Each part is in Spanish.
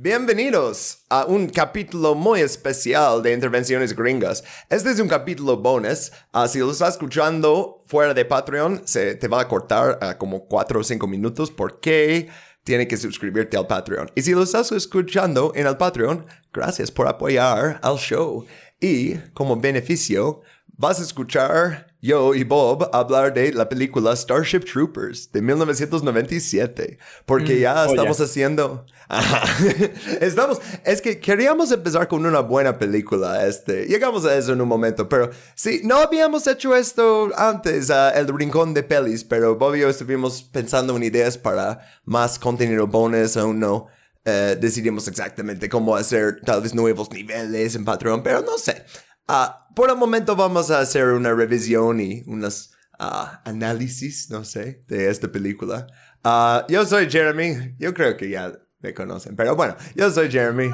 Bienvenidos a un capítulo muy especial de Intervenciones Gringas. Este es un capítulo bonus. Ah, si lo estás escuchando fuera de Patreon, se te va a cortar a como 4 o 5 minutos porque tiene que suscribirte al Patreon. Y si lo estás escuchando en el Patreon, gracias por apoyar al show. Y como beneficio, vas a escuchar yo y Bob hablar de la película Starship Troopers de 1997, porque Mm, ya oh, estamos ya. haciendo... Ajá. estamos... Es que queríamos empezar con una buena película, este... Llegamos a eso en un momento, pero sí, no habíamos hecho esto antes, ah, El Rincón de Pelis, pero Bob y yo estuvimos pensando en ideas para más contenido bonus, aún no eh, decidimos exactamente cómo hacer tal vez nuevos niveles en Patreon, pero no sé. Ah, por el momento vamos a hacer una revisión y unos ah, análisis, no sé, de esta película. Ah, yo soy Jeremy, yo creo que ya me conocen, pero bueno, yo soy Jeremy.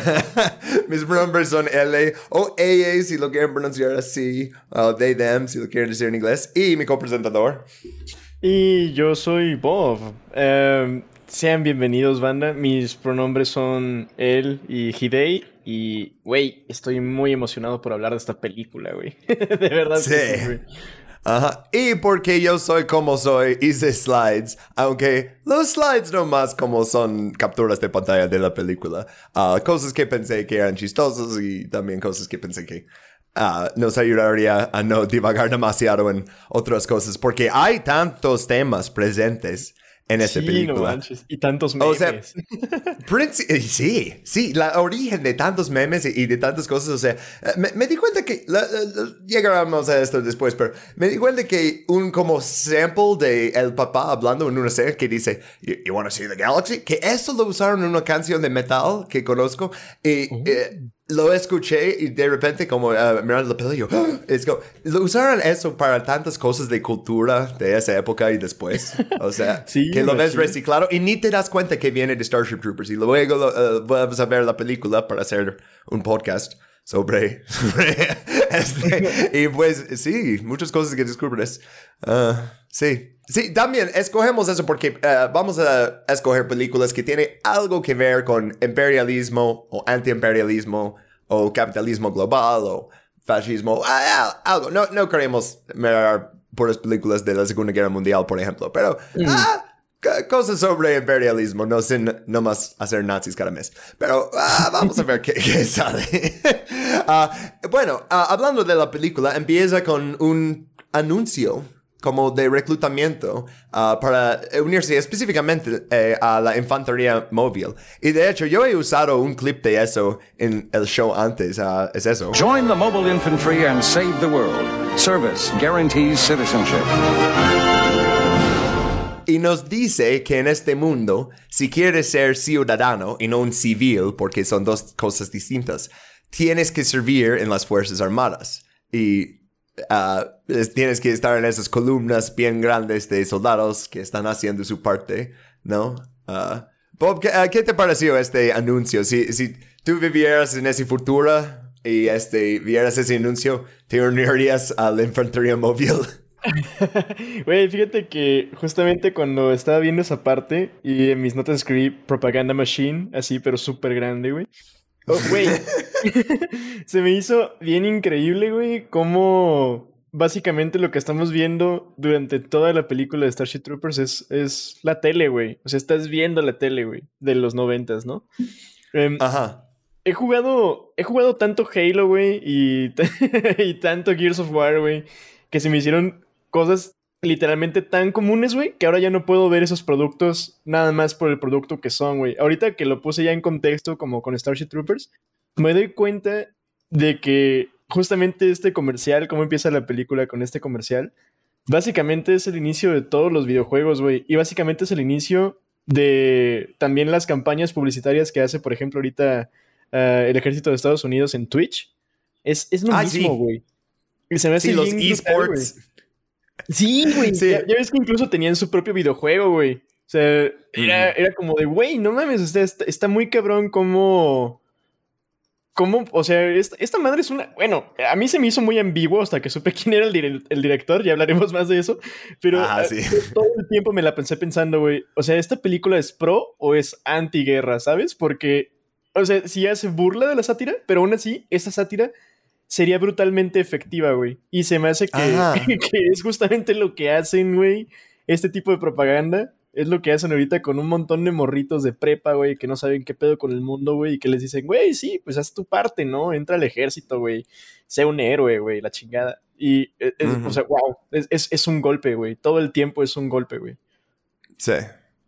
Mis pronombres son L o ella si lo quieren pronunciar así, o they, them si lo quieren decir en inglés, y mi copresentador. Y yo soy Bob. Em, sean bienvenidos, banda. Mis pronombres son él y Hidei. Y, güey, estoy muy emocionado por hablar de esta película, güey. de verdad. que Sí. Ajá. Y porque yo soy como soy, hice slides, aunque los slides no más como son capturas de pantalla de la película. Ah, cosas que pensé que eran chistosas y también cosas que pensé que ah, nos ayudaría a no divagar demasiado en otras cosas, porque hay tantos temas presentes en esa Sí, no película. manches. Y tantos O memes. sea, Princi- eh, sí, sí, la origen de tantos memes y, y de tantas cosas, o sea, eh, me, me di cuenta que, la- la- la- llegaremos a esto después, pero me di cuenta que un como sample de el papá hablando en una serie que dice, you, you wanna see the galaxy? Que eso lo usaron en una canción de metal que conozco y eh, lo escuché y de repente como eh, mirando la película, yo, "Ah", es como, lo usaron eso para tantas cosas de cultura de esa época y después, o sea, Sí, que lo ves reciclado y ni te das cuenta que viene de Starship Troopers. Y luego lo, eh, vamos a ver la película para hacer un podcast sobre, sobre este. Y pues sí, muchas cosas que descubres. Ah, sí. Sí, también escogemos eso porque eh, vamos a escoger películas que tienen algo que ver con imperialismo o antiimperialismo o capitalismo global o fascismo, ah, ah, algo. No, no queremos mirar puras películas de la Segunda Guerra Mundial, por ejemplo, pero ah, c- cosas sobre imperialismo, no sin no más hacer nazis cada mes. Pero ah, vamos a ver qué, qué sale. Ah, bueno, ah, hablando de la película, empieza con un anuncio como de reclutamiento ah, para unirse específicamente eh, a la infantería móvil. Y de hecho, yo he usado un clip de eso en el show antes. ah, es eso. Join the mobile infantry and save the world. Service guarantees citizenship. Y nos dice que en este mundo, si quieres ser ciudadano y no un civil, porque son dos cosas distintas, tienes que servir en las Fuerzas Armadas. Y es- tienes que estar en esas columnas bien grandes de soldados que están haciendo su parte, ¿no? Ah, Bob, ¿qué, ah, qué te pareció este anuncio? Si, si tú vivieras en ese futuro y este, vieras ese anuncio, ¿te unirías a la infantería móvil? Güey, fíjate que justamente cuando estaba viendo esa parte y en mis notas escribí Propaganda Machine, así, pero súper grande, güey. Oh, güey. Se me hizo bien increíble, güey, cómo básicamente lo que estamos viendo durante toda la película de Starship Troopers es, es la tele, güey. O sea, estás viendo la tele, güey, de los noventas, ¿no? Em, Ajá. He jugado, he jugado tanto Halo, güey, y, y tanto Gears of War, güey, que se me hicieron cosas literalmente tan comunes, güey, que ahora ya no puedo ver esos productos nada más por el producto que son, güey. Ahorita que lo puse ya en contexto, como con Starship Troopers, me doy cuenta de que justamente este comercial, cómo empieza la película con este comercial, básicamente es el inicio de todos los videojuegos, güey, y básicamente es el inicio de también las campañas publicitarias que hace, por ejemplo, ahorita eh, el ejército de Estados Unidos en Twitch. Es, es lo Ah, mismo, güey. Y se me hace Sí, los esports. Sí, güey. Sí. Ya, ya ves que incluso tenían su propio videojuego, güey. O sea, era, Mm. era como de, güey, no mames, o sea, está, está muy cabrón como... ¿Cómo? O sea, esta, esta, madre es una. Bueno, a mí se me hizo muy ambiguo hasta que supe quién era el, el director, ya hablaremos más de eso. Pero ah, sí. todo el tiempo me la pensé pensando, güey. O sea, ¿esta película es pro o es anti-guerra, sabes? Porque, o sea, sí hace burla de la sátira, pero aún así, esa sátira sería brutalmente efectiva, güey. Y se me hace que, que es justamente lo que hacen, güey, este tipo de propaganda es lo que hacen ahorita con un montón de morritos de prepa, güey, que no saben qué pedo con el mundo, güey, y que les dicen, güey, sí, pues haz tu parte, ¿no? Entra al ejército, güey. Sé un héroe, güey, la chingada. Y, es, o sea, wow, es, es, un golpe, güey. Todo el tiempo es un golpe, güey. Sí,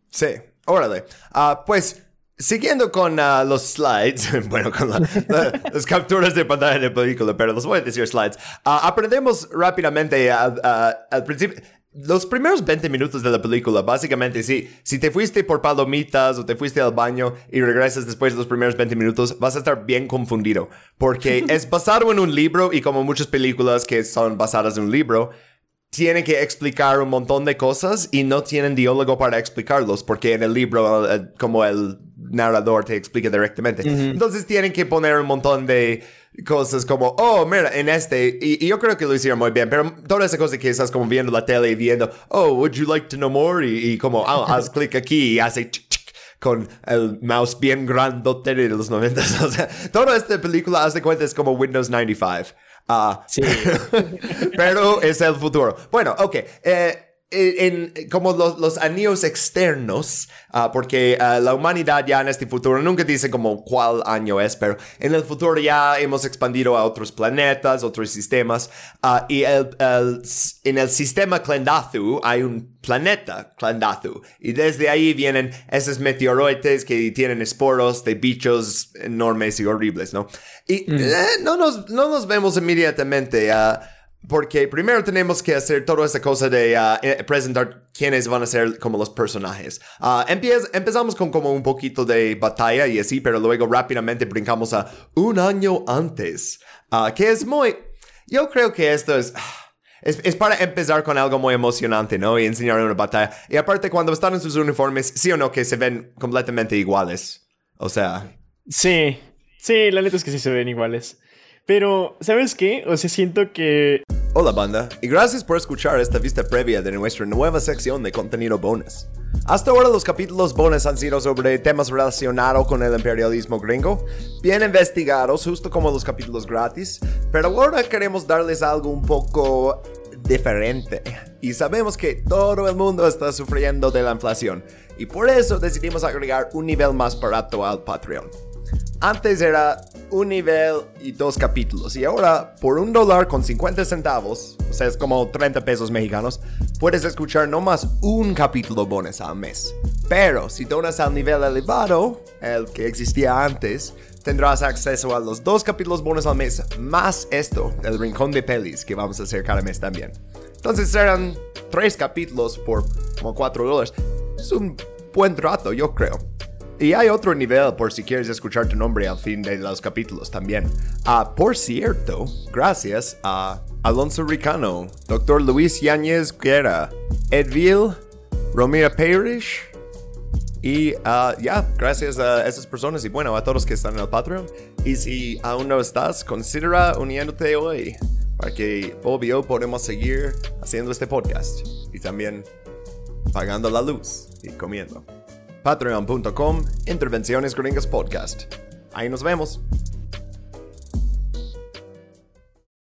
sí, órale. Uh, pues, siguiendo con uh, los slides, bueno, con las capturas de pantalla de película, pero los voy a decir slides. Uh, aprendemos rápidamente al principio los primeros 20 minutos de la película, básicamente, sí, si te fuiste por palomitas o te fuiste al baño y regresas después de los primeros 20 minutos, vas a estar bien confundido. Porque es basado en un libro y como muchas películas que son basadas en un libro, tienen que explicar un montón de cosas y no tienen diálogo para explicarlos, porque en el libro, como el narrador te explica directamente. Entonces tienen que poner un montón de cosas como, oh, mira, en este, y, yo creo que lo hicieron muy bien, pero toda esa cosa que estás como viendo la tele y viendo, oh, would you like to know more? Y, como, oh, haz clic aquí y hace con el mouse bien grandote de los 90. O sea, toda esta película, haz de cuenta, es como Windows 95. Ah, sí. pero es el futuro. Bueno, ok. Eh, en, como los, los, anillos externos, uh, porque uh, la humanidad ya en este futuro nunca dice como cuál año es, pero en el futuro ya hemos expandido a otros planetas, otros sistemas, uh, y el, el, en el sistema Klendathu hay un planeta Klendathu, y desde ahí vienen esos meteoroides que tienen esporos de bichos enormes y horribles, ¿no? Y mm. eh, no, nos, no nos vemos inmediatamente. Porque primero tenemos que hacer toda esta cosa de uh, eh, presentar quiénes van a ser como los personajes. Uh, empezamos con como un poquito de batalla y así, pero luego rápidamente brincamos a un año antes. Uh, que es muy... Yo creo que esto es... Es, es, para empezar con algo muy emocionante, ¿no? Y enseñar una batalla. Y aparte, cuando están en sus uniformes, sí o no, que se ven completamente iguales. O sea... Sí, sí, la neta es que sí se ven iguales. Pero, ¿sabes qué? O sea, siento que... Hola banda, y gracias por escuchar esta vista previa de nuestra nueva sección de contenido bonus. Hasta ahora los capítulos bonus han sido sobre temas relacionados con el imperialismo gringo, bien investigados justo como los capítulos gratis, pero ahora queremos darles algo un poco diferente. Y sabemos que todo el mundo está sufriendo de la inflación, y por eso decidimos agregar un nivel más barato al Patreon. Antes era un nivel y dos capítulos. Y ahora, por un dólar con 50 centavos, o sea, es como 30 pesos mexicanos, puedes escuchar no más un capítulo bonus al mes. Pero si donas al nivel elevado, el que existía antes, tendrás acceso a los dos capítulos bonus al mes, más esto, el rincón de pelis, que vamos a hacer cada mes también. Entonces serán tres capítulos por como 4 dólares. Es un buen trato, yo creo. Y hay otro nivel por si quieres escuchar tu nombre al fin de los capítulos también. Ah, por cierto, gracias a Alonso Ricano, Dr. Luis Yáñez Guerra, Edville, Romira Parrish, y uh, ya, gracias a esas personas y bueno, a todos que están en el Patreon. Y si aún no estás, considera uniéndote hoy para que obvio podemos seguir haciendo este podcast y también pagando la luz y comiendo patreon.com, Intervenciones Gringas Podcast. Ahí nos vemos.